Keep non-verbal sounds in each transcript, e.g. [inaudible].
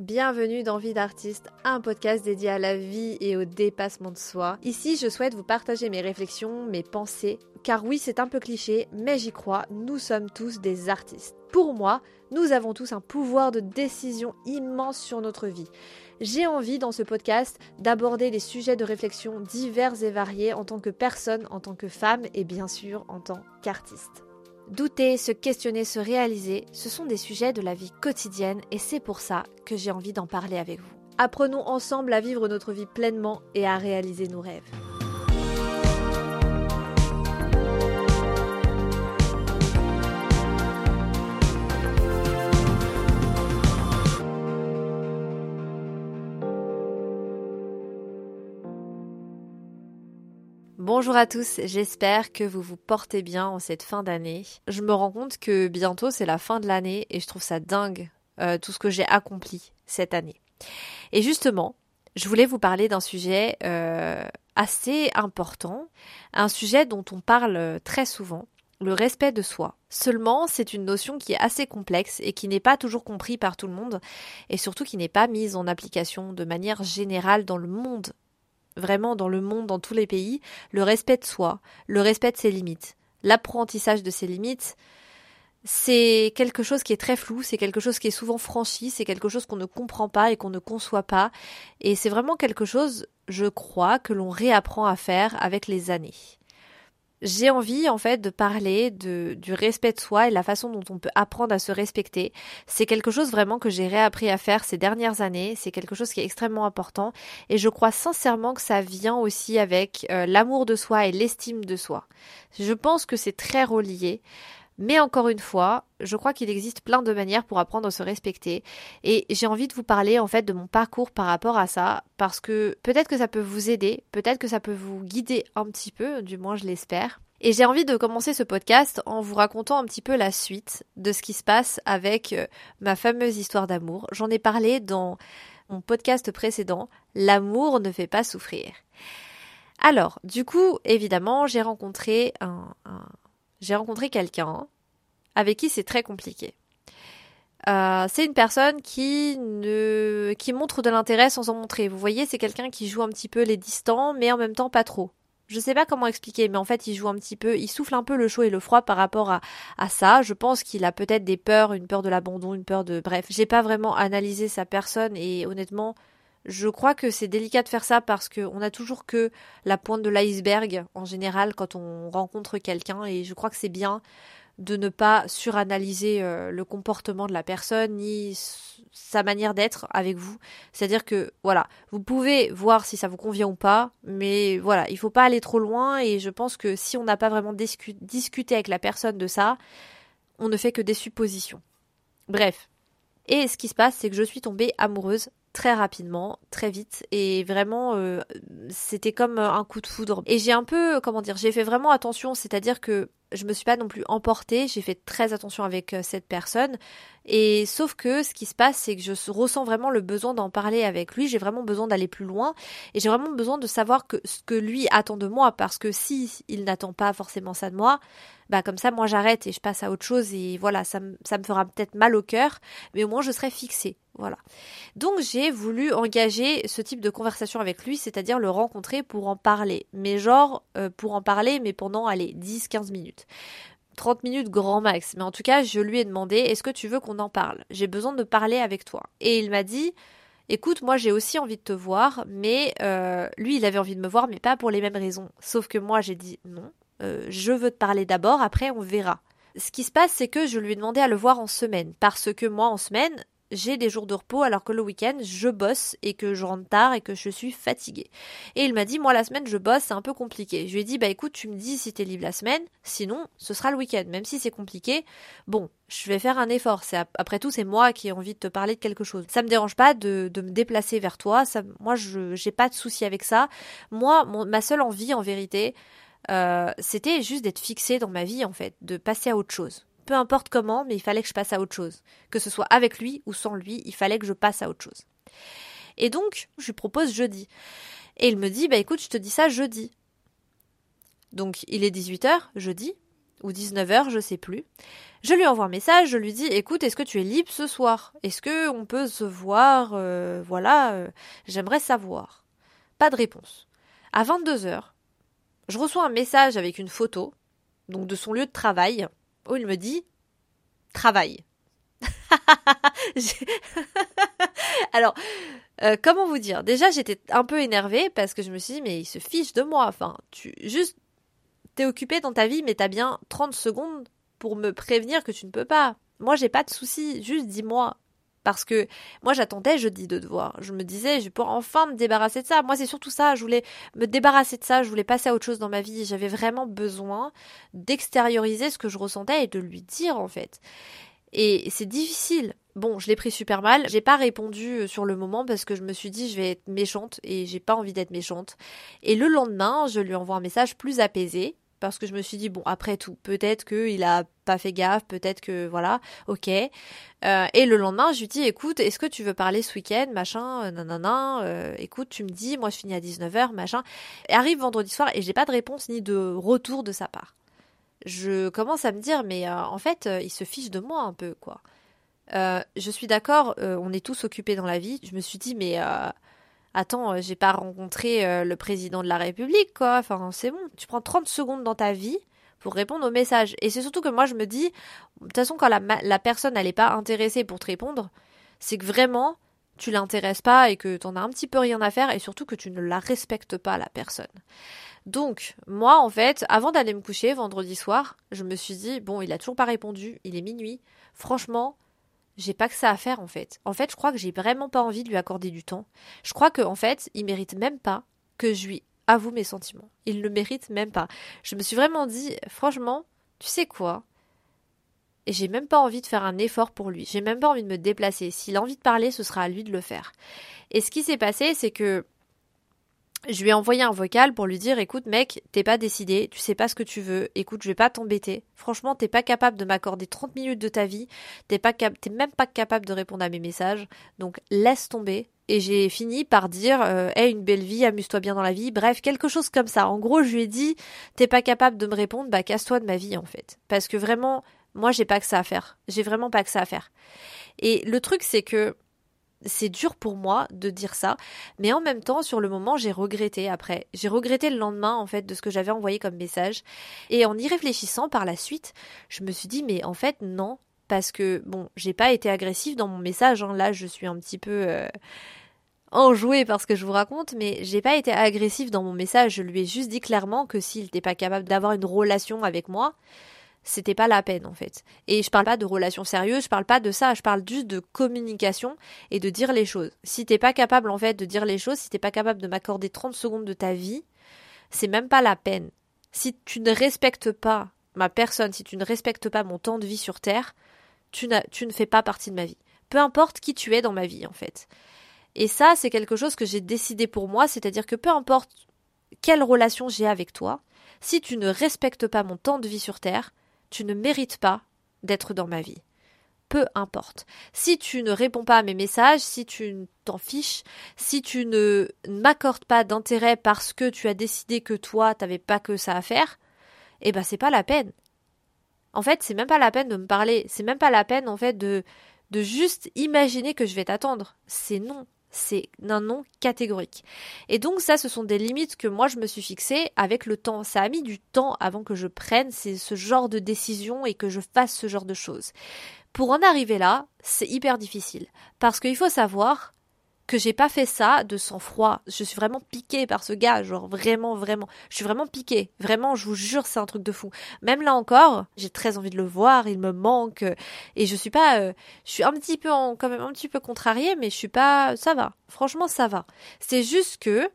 Bienvenue dans Vie d'artiste, un podcast dédié à la vie et au dépassement de soi. Ici, je souhaite vous partager mes réflexions, mes pensées, car oui, c'est un peu cliché, mais j'y crois, nous sommes tous des artistes. Pour moi, nous avons tous un pouvoir de décision immense sur notre vie. J'ai envie dans ce podcast d'aborder des sujets de réflexion divers et variés en tant que personne, en tant que femme et bien sûr en tant qu'artiste. Douter, se questionner, se réaliser, ce sont des sujets de la vie quotidienne et c'est pour ça que j'ai envie d'en parler avec vous. Apprenons ensemble à vivre notre vie pleinement et à réaliser nos rêves. Bonjour à tous, j'espère que vous vous portez bien en cette fin d'année. Je me rends compte que bientôt c'est la fin de l'année et je trouve ça dingue euh, tout ce que j'ai accompli cette année. Et justement, je voulais vous parler d'un sujet euh, assez important, un sujet dont on parle très souvent, le respect de soi. Seulement, c'est une notion qui est assez complexe et qui n'est pas toujours compris par tout le monde et surtout qui n'est pas mise en application de manière générale dans le monde vraiment dans le monde, dans tous les pays, le respect de soi, le respect de ses limites, l'apprentissage de ses limites, c'est quelque chose qui est très flou, c'est quelque chose qui est souvent franchi, c'est quelque chose qu'on ne comprend pas et qu'on ne conçoit pas, et c'est vraiment quelque chose, je crois, que l'on réapprend à faire avec les années j'ai envie en fait de parler de, du respect de soi et la façon dont on peut apprendre à se respecter. C'est quelque chose vraiment que j'ai réappris à faire ces dernières années. C'est quelque chose qui est extrêmement important et je crois sincèrement que ça vient aussi avec euh, l'amour de soi et l'estime de soi. Je pense que c'est très relié. Mais encore une fois, je crois qu'il existe plein de manières pour apprendre à se respecter. Et j'ai envie de vous parler en fait de mon parcours par rapport à ça, parce que peut-être que ça peut vous aider, peut-être que ça peut vous guider un petit peu, du moins je l'espère. Et j'ai envie de commencer ce podcast en vous racontant un petit peu la suite de ce qui se passe avec euh, ma fameuse histoire d'amour. J'en ai parlé dans mon podcast précédent, L'amour ne fait pas souffrir. Alors, du coup, évidemment, j'ai rencontré un, un j'ai rencontré quelqu'un avec qui c'est très compliqué. Euh, c'est une personne qui ne qui montre de l'intérêt sans en montrer. Vous voyez, c'est quelqu'un qui joue un petit peu les distants, mais en même temps pas trop. Je sais pas comment expliquer, mais en fait, il joue un petit peu, il souffle un peu le chaud et le froid par rapport à, à ça. Je pense qu'il a peut-être des peurs, une peur de l'abandon, une peur de, bref, j'ai pas vraiment analysé sa personne et honnêtement, je crois que c'est délicat de faire ça parce qu'on a toujours que la pointe de l'iceberg en général quand on rencontre quelqu'un et je crois que c'est bien de ne pas suranalyser euh, le comportement de la personne ni sa manière d'être avec vous. C'est-à-dire que voilà, vous pouvez voir si ça vous convient ou pas, mais voilà, il faut pas aller trop loin et je pense que si on n'a pas vraiment discuté avec la personne de ça, on ne fait que des suppositions. Bref. Et ce qui se passe, c'est que je suis tombée amoureuse très rapidement, très vite, et vraiment, euh, c'était comme un coup de foudre. Et j'ai un peu, comment dire, j'ai fait vraiment attention, c'est-à-dire que je me suis pas non plus emportée, j'ai fait très attention avec euh, cette personne. Et sauf que ce qui se passe, c'est que je ressens vraiment le besoin d'en parler avec lui. J'ai vraiment besoin d'aller plus loin et j'ai vraiment besoin de savoir ce que lui attend de moi, parce que si il n'attend pas forcément ça de moi, bah comme ça, moi j'arrête et je passe à autre chose et voilà, ça, ça me fera peut-être mal au cœur, mais au moins je serai fixée. Voilà. Donc j'ai voulu engager ce type de conversation avec lui, c'est-à-dire le rencontrer pour en parler. Mais genre, euh, pour en parler, mais pendant, allez, 10-15 minutes. 30 minutes grand max. Mais en tout cas, je lui ai demandé, est-ce que tu veux qu'on en parle? J'ai besoin de parler avec toi. Et il m'a dit, écoute, moi j'ai aussi envie de te voir, mais euh, lui il avait envie de me voir, mais pas pour les mêmes raisons. Sauf que moi j'ai dit non, euh, je veux te parler d'abord, après on verra. Ce qui se passe, c'est que je lui ai demandé à le voir en semaine, parce que moi en semaine, j'ai des jours de repos alors que le week-end je bosse et que je rentre tard et que je suis fatiguée. Et il m'a dit moi la semaine je bosse c'est un peu compliqué. Je lui ai dit bah écoute tu me dis si t'es libre la semaine, sinon ce sera le week-end. Même si c'est compliqué, bon je vais faire un effort. C'est après tout c'est moi qui ai envie de te parler de quelque chose. Ça me dérange pas de, de me déplacer vers toi. Ça, moi je j'ai pas de souci avec ça. Moi ma seule envie en vérité euh, c'était juste d'être fixée dans ma vie en fait, de passer à autre chose peu importe comment, mais il fallait que je passe à autre chose. Que ce soit avec lui ou sans lui, il fallait que je passe à autre chose. Et donc, je lui propose jeudi. Et il me dit, bah écoute, je te dis ça jeudi. Donc, il est 18h, jeudi. ou 19h, je sais plus. Je lui envoie un message, je lui dis écoute, est-ce que tu es libre ce soir? Est-ce que on peut se voir euh, Voilà, euh, j'aimerais savoir. Pas de réponse. À 22h, je reçois un message avec une photo, donc de son lieu de travail, où il me dit travail. [laughs] [laughs] Alors, euh, comment vous dire? Déjà, j'étais un peu énervée parce que je me suis dit, mais il se fiche de moi. Enfin, tu juste t'es occupé dans ta vie, mais t'as bien 30 secondes pour me prévenir que tu ne peux pas. Moi, j'ai pas de souci, juste dis-moi. Parce que moi, j'attendais jeudi de te voir. Je me disais, je peux enfin me débarrasser de ça. Moi, c'est surtout ça. Je voulais me débarrasser de ça. Je voulais passer à autre chose dans ma vie. J'avais vraiment besoin d'extérioriser ce que je ressentais et de lui dire, en fait. Et c'est difficile. Bon, je l'ai pris super mal. J'ai pas répondu sur le moment parce que je me suis dit je vais être méchante et j'ai pas envie d'être méchante. Et le lendemain, je lui envoie un message plus apaisé parce que je me suis dit bon après tout peut-être qu'il a pas fait gaffe peut-être que voilà ok. Euh, et le lendemain je lui dis écoute est-ce que tu veux parler ce week-end machin euh, nanana euh, écoute tu me dis moi je finis à 19h machin. Et arrive vendredi soir et j'ai pas de réponse ni de retour de sa part. Je commence à me dire mais en fait il se fiche de moi un peu quoi. Je suis d'accord on est tous occupés dans la vie. Je me suis dit mais attends, euh, j'ai pas rencontré euh, le président de la République, quoi. Enfin, c'est bon. Tu prends 30 secondes dans ta vie pour répondre aux messages. Et c'est surtout que moi, je me dis, de toute façon, quand la, la personne, elle pas intéressée pour te répondre, c'est que vraiment, tu l'intéresses pas et que t'en as un petit peu rien à faire et surtout que tu ne la respectes pas, la personne. Donc, moi, en fait, avant d'aller me coucher vendredi soir, je me suis dit, bon, il a toujours pas répondu, il est minuit. Franchement, j'ai pas que ça à faire en fait. En fait, je crois que j'ai vraiment pas envie de lui accorder du temps. Je crois que en fait, il mérite même pas que je lui avoue mes sentiments. Il ne mérite même pas. Je me suis vraiment dit, franchement, tu sais quoi? Et j'ai même pas envie de faire un effort pour lui. J'ai même pas envie de me déplacer. S'il a envie de parler, ce sera à lui de le faire. Et ce qui s'est passé, c'est que je lui ai envoyé un vocal pour lui dire écoute mec, t'es pas décidé, tu sais pas ce que tu veux, écoute, je vais pas t'embêter. Franchement, t'es pas capable de m'accorder 30 minutes de ta vie, t'es pas t'es même pas capable de répondre à mes messages, donc laisse tomber. Et j'ai fini par dire euh, une belle vie, amuse-toi bien dans la vie, bref, quelque chose comme ça. En gros, je lui ai dit t'es pas capable de me répondre, bah casse-toi de ma vie en fait. Parce que vraiment, moi j'ai pas que ça à faire. J'ai vraiment pas que ça à faire. Et le truc c'est que c'est dur pour moi de dire ça, mais en même temps, sur le moment, j'ai regretté après. J'ai regretté le lendemain, en fait, de ce que j'avais envoyé comme message. Et en y réfléchissant par la suite, je me suis dit, mais en fait, non, parce que, bon, j'ai pas été agressive dans mon message, hein. là, je suis un petit peu... Euh, enjouée par ce que je vous raconte, mais j'ai pas été agressive dans mon message. Je lui ai juste dit clairement que s'il n'était pas capable d'avoir une relation avec moi, c'était pas la peine en fait. Et je parle pas de relations sérieuses, je parle pas de ça, je parle juste de communication et de dire les choses. Si t'es pas capable en fait de dire les choses, si t'es pas capable de m'accorder 30 secondes de ta vie, c'est même pas la peine. Si tu ne respectes pas ma personne, si tu ne respectes pas mon temps de vie sur Terre, tu, tu ne fais pas partie de ma vie. Peu importe qui tu es dans ma vie en fait. Et ça, c'est quelque chose que j'ai décidé pour moi, c'est-à-dire que peu importe quelle relation j'ai avec toi, si tu ne respectes pas mon temps de vie sur Terre, tu ne mérites pas d'être dans ma vie. Peu importe. Si tu ne réponds pas à mes messages, si tu t'en fiches, si tu ne m'accordes pas d'intérêt parce que tu as décidé que toi, t'avais pas que ça à faire, eh ben c'est pas la peine. En fait, c'est même pas la peine de me parler. C'est même pas la peine, en fait, de, de juste imaginer que je vais t'attendre. C'est non c'est un non catégorique. Et donc ça, ce sont des limites que moi je me suis fixées avec le temps. Ça a mis du temps avant que je prenne ce genre de décision et que je fasse ce genre de choses. Pour en arriver là, c'est hyper difficile. Parce qu'il faut savoir que j'ai pas fait ça de sang-froid. Je suis vraiment piquée par ce gars, genre vraiment, vraiment. Je suis vraiment piquée. Vraiment, je vous jure, c'est un truc de fou. Même là encore, j'ai très envie de le voir, il me manque. Et je suis pas, euh, je suis un petit peu, en, quand même un petit peu contrariée, mais je suis pas, ça va. Franchement, ça va. C'est juste que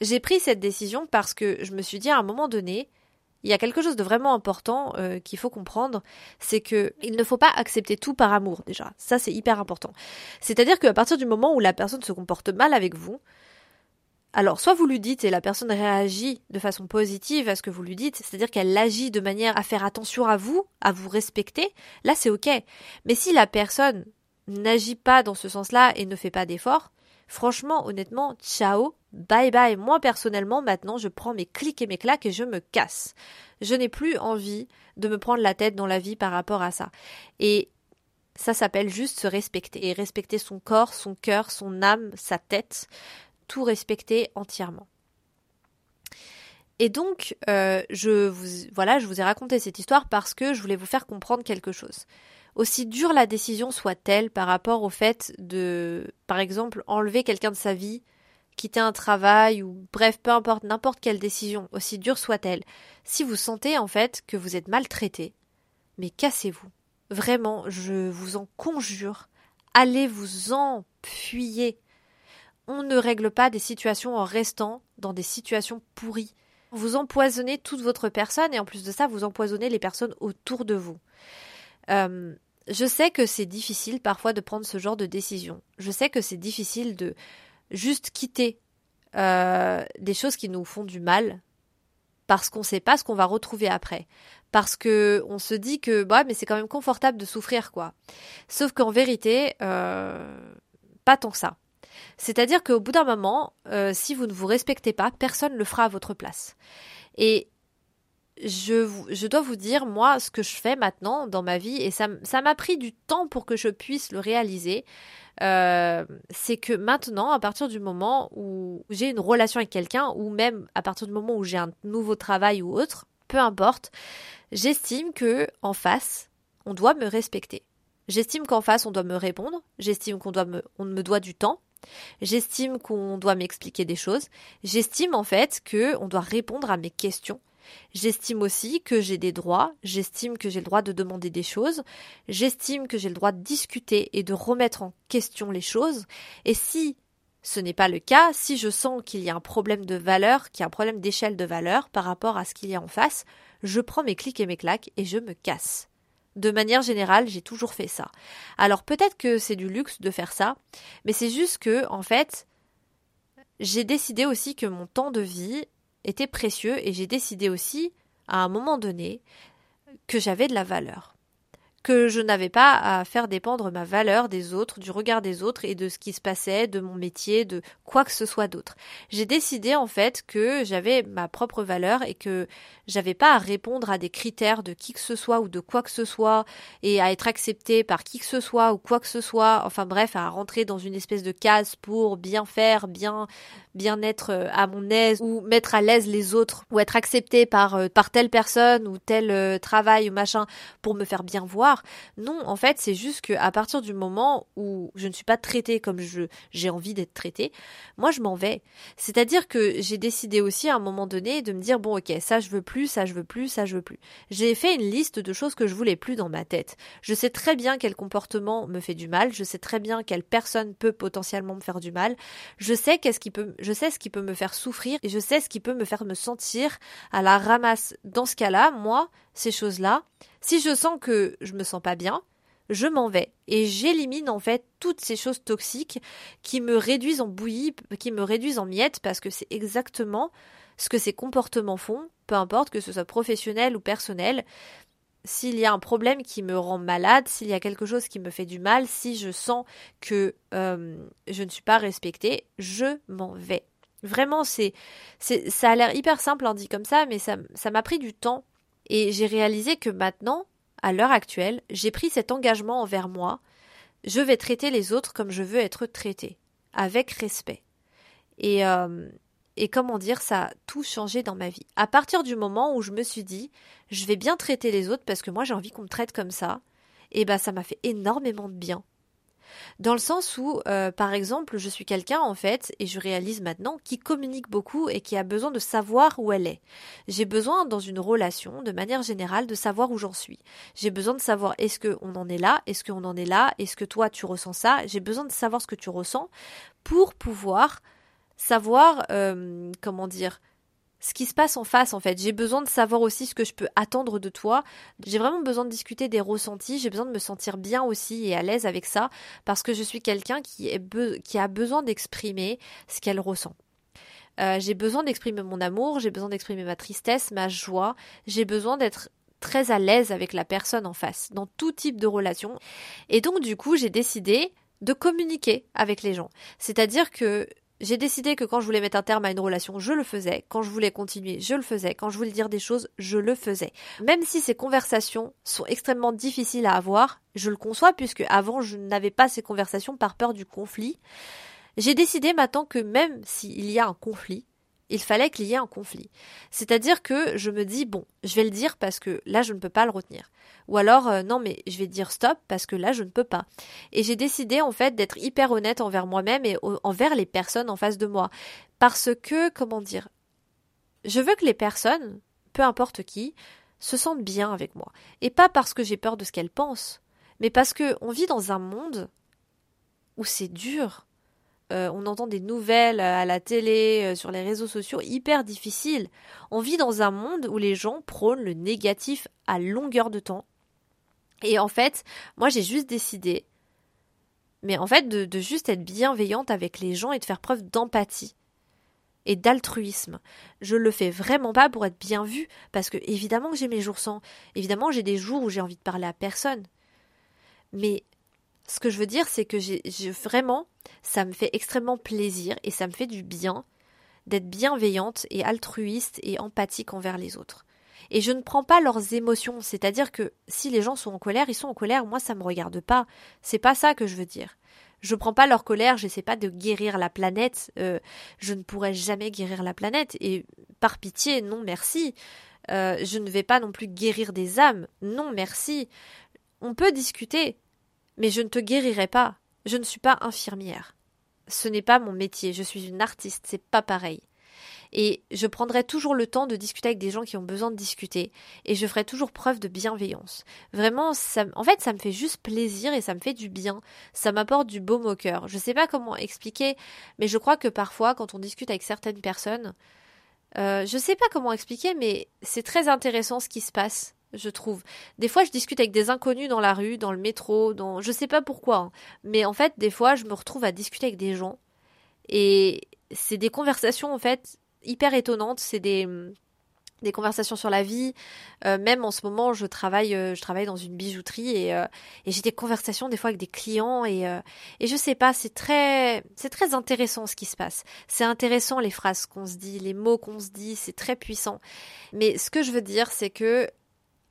j'ai pris cette décision parce que je me suis dit à un moment donné, il y a quelque chose de vraiment important euh, qu'il faut comprendre, c'est que il ne faut pas accepter tout par amour déjà. Ça c'est hyper important. C'est-à-dire qu'à partir du moment où la personne se comporte mal avec vous, alors soit vous lui dites et la personne réagit de façon positive à ce que vous lui dites, c'est-à-dire qu'elle agit de manière à faire attention à vous, à vous respecter, là c'est ok. Mais si la personne n'agit pas dans ce sens-là et ne fait pas d'efforts, Franchement, honnêtement, ciao, bye bye. Moi personnellement, maintenant, je prends mes clics et mes claques et je me casse. Je n'ai plus envie de me prendre la tête dans la vie par rapport à ça. Et ça s'appelle juste se respecter et respecter son corps, son cœur, son âme, sa tête, tout respecter entièrement. Et donc, euh, je vous, voilà, je vous ai raconté cette histoire parce que je voulais vous faire comprendre quelque chose aussi dure la décision soit-elle par rapport au fait de, par exemple, enlever quelqu'un de sa vie, quitter un travail ou bref, peu importe, n'importe quelle décision, aussi dure soit-elle, si vous sentez en fait que vous êtes maltraité, mais cassez-vous. Vraiment, je vous en conjure, allez vous enfuyer. On ne règle pas des situations en restant dans des situations pourries. Vous empoisonnez toute votre personne et en plus de ça, vous empoisonnez les personnes autour de vous. Euh, je sais que c'est difficile parfois de prendre ce genre de décision. Je sais que c'est difficile de juste quitter euh, des choses qui nous font du mal parce qu'on ne sait pas ce qu'on va retrouver après. Parce que on se dit que bah mais c'est quand même confortable de souffrir quoi. Sauf qu'en vérité, euh, pas tant que ça. C'est-à-dire qu'au bout d'un moment, si vous ne vous respectez pas, personne ne le fera à votre place. Et je, je, dois vous dire, moi, ce que je fais maintenant dans ma vie, et ça m'a pris du temps pour que je puisse le réaliser, euh, c'est que maintenant, à partir du moment où j'ai une relation avec quelqu'un, ou même à partir du moment où j'ai un nouveau travail ou autre, peu importe, j'estime que en face, on doit me respecter. J'estime qu'en face, on doit me répondre. J'estime qu'on doit me, on me doit du temps. J'estime qu'on doit m'expliquer des choses. J'estime en fait que on doit répondre à mes questions. J'estime aussi que j'ai des droits, j'estime que j'ai le droit de demander des choses, j'estime que j'ai le droit de discuter et de remettre en question les choses, et si ce n'est pas le cas, si je sens qu'il y a un problème de valeur, qu'il y a un problème d'échelle de valeur par rapport à ce qu'il y a en face, je prends mes clics et mes claques et je me casse. De manière générale, j'ai toujours fait ça. Alors peut-être que c'est du luxe de faire ça, mais c'est juste que, en fait, j'ai décidé aussi que mon temps de vie était précieux et j'ai décidé aussi, à un moment donné, que j'avais de la valeur que je n'avais pas à faire dépendre ma valeur des autres, du regard des autres et de ce qui se passait, de mon métier, de quoi que ce soit d'autre. J'ai décidé en fait que j'avais ma propre valeur et que j'avais pas à répondre à des critères de qui que ce soit ou de quoi que ce soit et à être accepté par qui que ce soit ou quoi que ce soit, enfin bref, à rentrer dans une espèce de case pour bien faire, bien bien être euh, à mon aise ou mettre à l'aise les autres ou être accepté par euh, par telle personne ou tel euh, travail ou machin pour me faire bien voir non, en fait, c'est juste que à partir du moment où je ne suis pas traitée comme je j'ai envie d'être traitée, moi je m'en vais. C'est-à-dire que j'ai décidé aussi à un moment donné de me dire bon ok ça je veux plus, ça je veux plus, ça je veux plus. J'ai fait une liste de choses que je voulais plus dans ma tête. Je sais très bien quel comportement me fait du mal, je sais très bien quelle personne peut potentiellement me faire du mal, je sais qu'est-ce qui peut, je sais ce qui peut me faire souffrir et je sais ce qui peut me faire me sentir à la ramasse. Dans ce cas-là, moi, ces choses-là, si je sens que je me sens pas bien, je m'en vais et j'élimine en fait toutes ces choses toxiques qui me réduisent en bouillie, qui me réduisent en miettes parce que c'est exactement ce que ces comportements font, peu importe que ce soit professionnel ou personnel. S'il y a un problème qui me rend malade, s'il y a quelque chose qui me fait du mal, si je sens que euh, je ne suis pas respectée, je m'en vais. Vraiment, c'est, ça a l'air hyper simple en dit comme ça, mais ça m'a pris du temps et j'ai réalisé que maintenant, à l'heure actuelle, j'ai pris cet engagement envers moi. Je vais traiter les autres comme je veux être traité, avec respect. Et, euh, et comment dire, ça a tout changé dans ma vie. À partir du moment où je me suis dit, je vais bien traiter les autres parce que moi j'ai envie qu'on me traite comme ça, et ben ça m'a fait énormément de bien. Dans le sens où, euh, par exemple, je suis quelqu'un, en fait, et je réalise maintenant, qui communique beaucoup et qui a besoin de savoir où elle est. J'ai besoin, dans une relation, de manière générale, de savoir où j'en suis. J'ai besoin de savoir est-ce qu'on en est là, est-ce qu'on en est là, est-ce que toi tu ressens ça? J'ai besoin de savoir ce que tu ressens pour pouvoir savoir, euh, comment dire, ce qui se passe en face en fait. J'ai besoin de savoir aussi ce que je peux attendre de toi. J'ai vraiment besoin de discuter des ressentis. J'ai besoin de me sentir bien aussi et à l'aise avec ça parce que je suis quelqu'un qui, a besoin d'exprimer ce qu'elle ressent. Euh, j'ai besoin d'exprimer mon amour, j'ai besoin d'exprimer ma tristesse, ma joie. J'ai besoin d'être très à l'aise avec la personne en face dans tout type de relation. Et donc du coup, j'ai décidé de communiquer avec les gens. C'est-à-dire que j'ai décidé que quand je voulais mettre un terme à une relation, je le faisais. Quand je voulais continuer, je le faisais. Quand je voulais dire des choses, je le faisais. Même si ces conversations sont extrêmement difficiles à avoir, je le conçois puisque avant je n'avais pas ces conversations par peur du conflit. J'ai décidé maintenant que même s'il y a un conflit, il fallait qu'il y ait un conflit. C'est-à-dire que je me dis, bon, je vais le dire parce que là, je ne peux pas le retenir. Ou alors, euh, non, mais je vais dire stop parce que là, je ne peux pas. Et j'ai décidé, en fait, d'être hyper honnête envers moi-même et envers les personnes en face de moi. Parce que, comment dire, je veux que les personnes, peu importe qui, se sentent bien avec moi. Et pas parce que j'ai peur de ce qu'elles pensent, mais parce que on vit dans un monde où c'est dur, euh, on entend des nouvelles à la télé, euh, sur les réseaux sociaux, hyper difficiles. On vit dans un monde où les gens prônent le négatif à longueur de temps. Et en fait, moi j'ai juste décidé, mais en fait, de, de juste être bienveillante avec les gens et de faire preuve d'empathie et d'altruisme. Je le fais vraiment pas pour être bien vue, parce que évidemment que j'ai mes jours sans, évidemment j'ai des jours où j'ai envie de parler à personne. Mais ce que je veux dire, c'est que j'ai vraiment, ça me fait extrêmement plaisir et ça me fait du bien d'être bienveillante et altruiste et empathique envers les autres. Et je ne prends pas leurs émotions, c'est-à-dire que si les gens sont en colère, ils sont en colère, moi ça me regarde pas. C'est pas ça que je veux dire. Je prends pas leur colère, j'essaie pas de guérir la planète, euh, je ne pourrai jamais guérir la planète, et par pitié, non merci. Euh, je ne vais pas non plus guérir des âmes, non merci. On peut discuter, mais je ne te guérirai pas. Je ne suis pas infirmière. Ce n'est pas mon métier. Je suis une artiste. C'est pas pareil. Et je prendrai toujours le temps de discuter avec des gens qui ont besoin de discuter. Et je ferai toujours preuve de bienveillance. Vraiment, ça, en fait, ça me fait juste plaisir et ça me fait du bien. Ça m'apporte du baume au cœur. Je sais pas comment expliquer, mais je crois que parfois, quand on discute avec certaines personnes, euh, je sais pas comment expliquer, mais c'est très intéressant ce qui se passe je trouve. Des fois, je discute avec des inconnus dans la rue, dans le métro, dans je sais pas pourquoi, hein. mais en fait, des fois, je me retrouve à discuter avec des gens et c'est des conversations en fait hyper étonnantes. C'est des des conversations sur la vie. Euh, même en ce moment, je travaille, euh, je travaille dans une bijouterie et, euh, et j'ai des conversations des fois avec des clients et et je sais pas, c'est très c'est très intéressant ce qui se passe. C'est intéressant les phrases qu'on se dit, les mots qu'on se dit, c'est très puissant. Mais ce que je veux dire, c'est que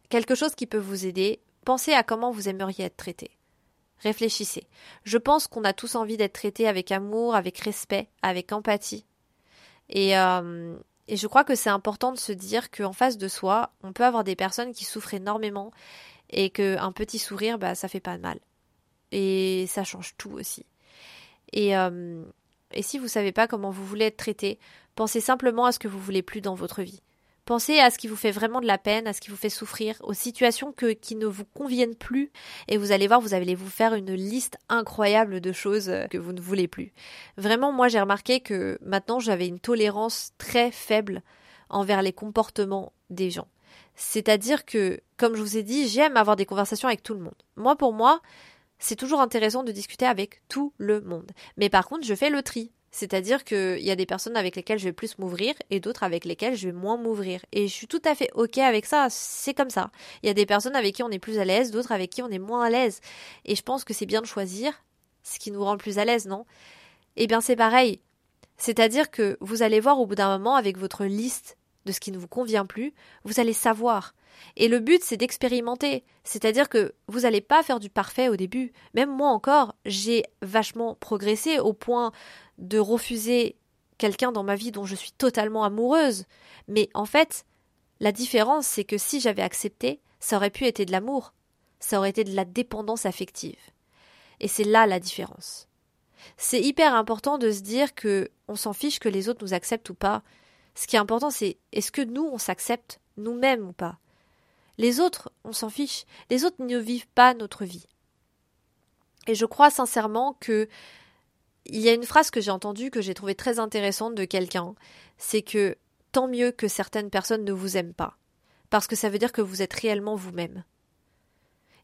quelque chose qui peut vous aider, pensez à comment vous aimeriez être traité. Réfléchissez. Je pense qu'on a tous envie d'être traité avec amour, avec respect, avec empathie. Et, euh, et je crois que c'est important de se dire qu'en face de soi, on peut avoir des personnes qui souffrent énormément et qu'un petit sourire, bah, ça fait pas de mal. Et ça change tout aussi. Et, euh, et si vous savez pas comment vous voulez être traité, pensez simplement à ce que vous voulez plus dans votre vie. Pensez à ce qui vous fait vraiment de la peine, à ce qui vous fait souffrir, aux situations qui ne vous conviennent plus, et vous allez voir, vous allez vous faire une liste incroyable de choses euh, que vous ne voulez plus. Vraiment, moi j'ai remarqué que maintenant j'avais une tolérance très faible envers les comportements des gens. C'est-à-dire que, comme je vous ai dit, j'aime avoir des conversations avec tout le monde. Moi, pour moi, c'est toujours intéressant de discuter avec tout le monde. Mais par contre, je fais le tri. C'est-à-dire qu'il y a des personnes avec lesquelles je vais plus m'ouvrir et d'autres avec lesquelles je vais moins m'ouvrir. Et je suis tout à fait OK avec ça, c'est comme ça. Il y a des personnes avec qui on est plus à l'aise, d'autres avec qui on est moins à l'aise. Et je pense que c'est bien de choisir ce qui nous rend plus à l'aise, non? Eh bien c'est pareil. C'est-à-dire que vous allez voir au bout d'un moment avec votre liste de ce qui ne vous convient plus, vous allez savoir. Et le but, c'est d'expérimenter. C'est-à-dire que vous n'allez pas faire du parfait au début. Même moi encore, j'ai vachement progressé au point de refuser quelqu'un dans ma vie dont je suis totalement amoureuse. Mais en fait, la différence, c'est que si j'avais accepté, ça aurait pu être de l'amour. Ça aurait été de la dépendance affective. Et c'est là la différence. C'est hyper important de se dire que on s'en fiche que les autres nous acceptent ou pas. Ce qui est important, c'est est-ce que nous, on s'accepte nous-mêmes ou pas? Les autres, on s'en fiche. Les autres ne vivent pas notre vie. Et je crois sincèrement que il y a une phrase que j'ai entendue que j'ai trouvée très intéressante de quelqu'un, c'est que tant mieux que certaines personnes ne vous aiment pas, parce que ça veut dire que vous êtes réellement vous-même.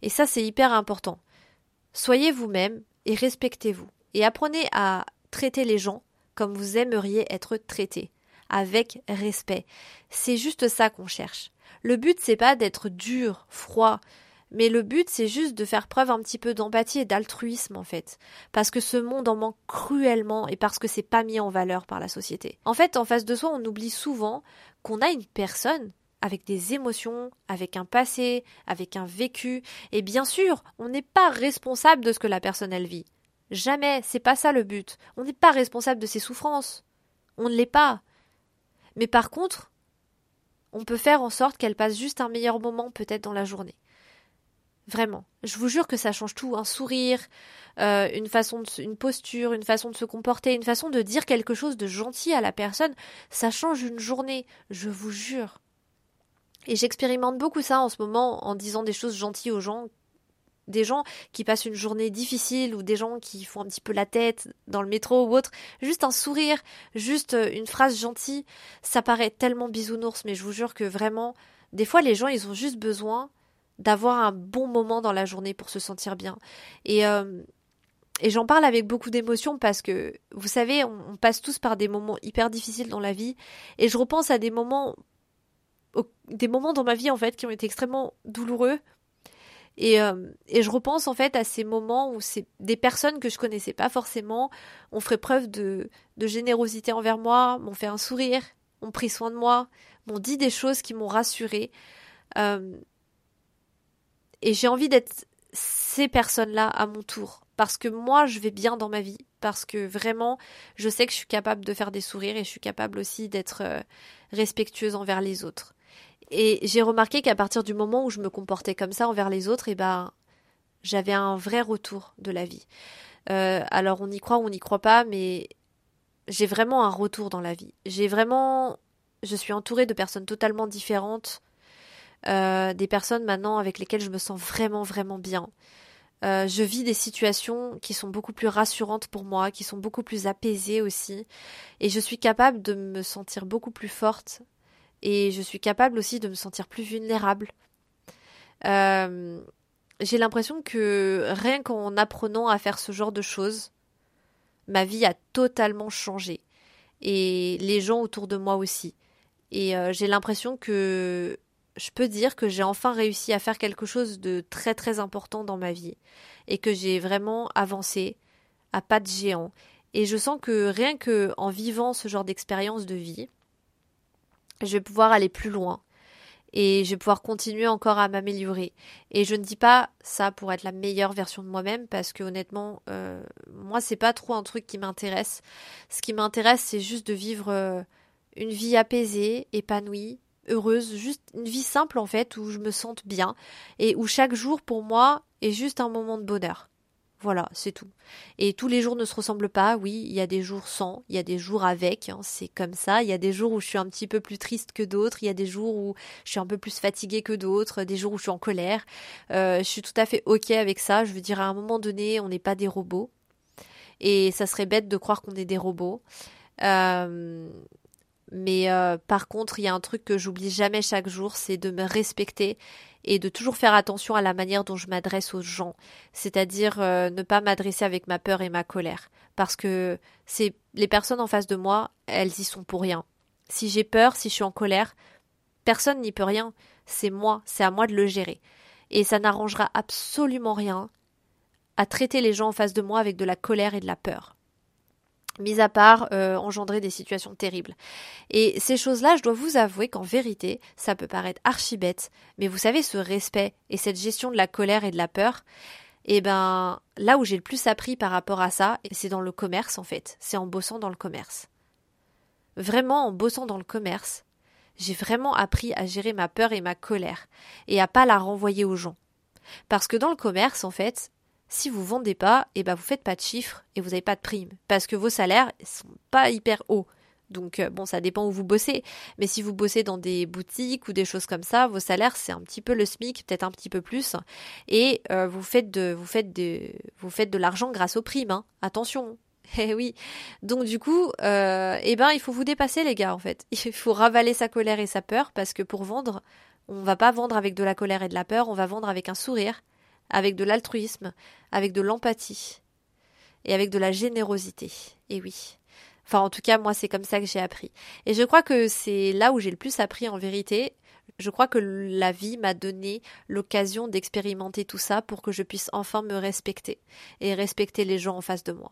Et ça, c'est hyper important. Soyez vous-même et respectez-vous, et apprenez à traiter les gens comme vous aimeriez être traités, avec respect. C'est juste ça qu'on cherche. Le but, c'est pas d'être dur, froid, Mais le but, c'est juste de faire preuve un petit peu d'empathie et d'altruisme, en fait. Parce que ce monde en manque cruellement et parce que c'est pas mis en valeur par la société. En fait, en face de soi, on oublie souvent qu'on a une personne avec des émotions, avec un passé, avec un vécu. Et bien sûr, on n'est pas responsable de ce que la personne elle vit. Jamais, c'est pas ça le but. On n'est pas responsable de ses souffrances. On ne l'est pas. Mais par contre, on peut faire en sorte qu'elle passe juste un meilleur moment peut-être dans la journée. Vraiment. Je vous jure que ça change tout. Un sourire, euh, une façon de, une posture, une façon de se comporter, une façon de dire quelque chose de gentil à la personne, ça change une journée. Je vous jure. Et j'expérimente beaucoup ça en ce moment en disant des choses gentilles aux gens des gens qui passent une journée difficile ou des gens qui font un petit peu la tête dans le métro ou autre, juste un sourire, juste euh, une phrase gentille, ça paraît tellement bisounours, mais je vous jure que vraiment, des fois les gens ils ont juste besoin d'avoir un bon moment dans la journée pour se sentir bien. Et, euh, et j'en parle avec beaucoup d'émotion parce que, vous savez, on, passe tous par des moments hyper difficiles dans la vie, et je repense à des moments, des moments dans ma vie en fait qui ont été extrêmement douloureux et, euh, et je repense en fait à ces moments où c'est des personnes que je connaissais pas forcément ont fait preuve de, de générosité envers moi, m'ont fait un sourire, ont pris soin de moi, m'ont dit des choses qui m'ont rassurée. Euh, et j'ai envie d'être ces personnes-là à mon tour. Parce que moi, je vais bien dans ma vie. Parce que vraiment, je sais que je suis capable de faire des sourires et je suis capable aussi d'être euh, respectueuse envers les autres. Et j'ai remarqué qu'à partir du moment où je me comportais comme ça envers les autres, et eh ben, j'avais un vrai retour de la vie. Euh, alors on y croit ou on n'y croit pas, mais j'ai vraiment un retour dans la vie. J'ai vraiment, je suis entourée de personnes totalement différentes, euh, des personnes maintenant avec lesquelles je me sens vraiment vraiment bien. Euh, je vis des situations qui sont beaucoup plus rassurantes pour moi, qui sont beaucoup plus apaisées aussi, et je suis capable de me sentir beaucoup plus forte et je suis capable aussi de me sentir plus vulnérable. Euh, j'ai l'impression que rien qu'en apprenant à faire ce genre de choses, ma vie a totalement changé et les gens autour de moi aussi. Et euh, j'ai l'impression que je peux dire que j'ai enfin réussi à faire quelque chose de très très important dans ma vie et que j'ai vraiment avancé à pas de géant. Et je sens que rien que en vivant ce genre d'expérience de vie, je vais pouvoir aller plus loin et je vais pouvoir continuer encore à m'améliorer. Et je ne dis pas ça pour être la meilleure version de moi-même parce que honnêtement, euh, moi c'est pas trop un truc qui m'intéresse. Ce qui m'intéresse, c'est juste de vivre euh, une vie apaisée, épanouie, heureuse, juste une vie simple en fait où je me sente bien et où chaque jour pour moi est juste un moment de bonheur. Voilà, c'est tout. Et tous les jours ne se ressemblent pas. Oui, il y a des jours sans, il y a des jours avec. Hein, c'est comme ça. Il y a des jours où je suis un petit peu plus triste que d'autres. Il y a des jours où je suis un peu plus fatiguée que d'autres. Des jours où je suis en colère. Euh, je suis tout à fait ok avec ça. Je veux dire, à un moment donné, on n'est pas des robots. Et ça serait bête de croire qu'on est des robots. Euh, mais euh, par contre, il y a un truc que j'oublie jamais chaque jour, c'est de me respecter et de toujours faire attention à la manière dont je m'adresse aux gens, c'est-à-dire euh, ne pas m'adresser avec ma peur et ma colère, parce que c'est les personnes en face de moi, elles y sont pour rien. Si j'ai peur, si je suis en colère, personne n'y peut rien, c'est moi, c'est à moi de le gérer. Et ça n'arrangera absolument rien à traiter les gens en face de moi avec de la colère et de la peur mis à part euh, engendrer des situations terribles. Et ces choses-là, je dois vous avouer qu'en vérité, ça peut paraître archi bête, mais vous savez, ce respect et cette gestion de la colère et de la peur, eh ben, là où j'ai le plus appris par rapport à ça, c'est dans le commerce en fait, c'est en bossant dans le commerce. Vraiment, en bossant dans le commerce, j'ai vraiment appris à gérer ma peur et ma colère, et à pas la renvoyer aux gens. Parce que dans le commerce, en fait, si vous vendez pas, et eh ben vous faites pas de chiffres et vous n'avez pas de primes parce que vos salaires sont pas hyper hauts. Donc euh, bon, ça dépend où vous bossez, mais si vous bossez dans des boutiques ou des choses comme ça, vos salaires c'est un petit peu le SMIC, peut-être un petit peu plus, et euh, vous faites de vous faites de l'argent grâce aux primes. Hein. Attention. [laughs] Eh oui. Donc du coup, euh, eh ben il faut vous dépasser les gars en fait. [laughs] Il faut ravaler sa colère et sa peur parce que pour vendre, on va pas vendre avec de la colère et de la peur, on va vendre avec un sourire avec de l'altruisme, avec de l'empathie et avec de la générosité. Et oui. Enfin, en tout cas, moi, c'est comme ça que j'ai appris. Et je crois que c'est là où j'ai le plus appris en vérité. Je crois que la vie m'a donné l'occasion d'expérimenter tout ça pour que je puisse enfin me respecter et respecter les gens en face de moi.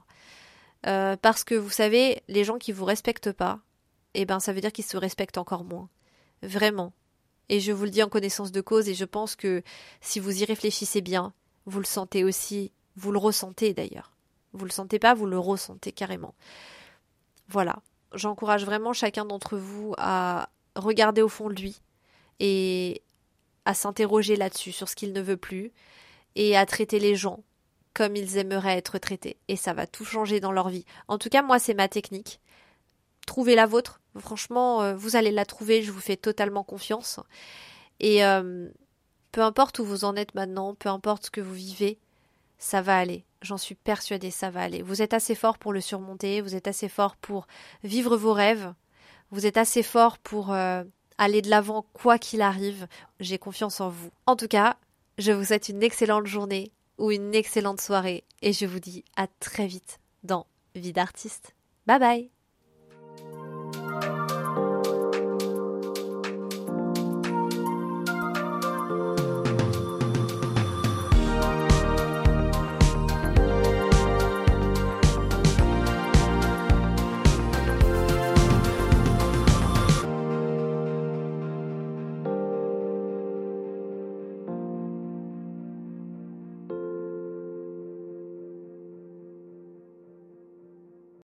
Euh, parce que vous savez, les gens qui vous respectent pas, eh ben ça veut dire qu'ils se respectent encore moins. Vraiment. Et je vous le dis en connaissance de cause et je pense que si vous y réfléchissez bien, vous le sentez aussi, vous le ressentez d'ailleurs. Vous le sentez pas, vous le ressentez carrément. Voilà. J'encourage vraiment chacun d'entre vous à regarder au fond de lui et à s'interroger là-dessus, sur ce qu'il ne veut plus, et à traiter les gens comme ils aimeraient être traités. Et ça va tout changer dans leur vie. En tout cas, moi, c'est ma technique. Trouvez la vôtre. Franchement, euh, vous allez la trouver, je vous fais totalement confiance. Et euh, peu importe où vous en êtes maintenant, peu importe ce que vous vivez, ça va aller. J'en suis persuadée, ça va aller. Vous êtes assez fort pour le surmonter, vous êtes assez fort pour vivre vos rêves, vous êtes assez fort pour euh, aller de l'avant quoi qu'il arrive. J'ai confiance en vous. En tout cas, je vous souhaite une excellente journée ou une excellente soirée et je vous dis à très vite dans Vie d'artiste. Bye bye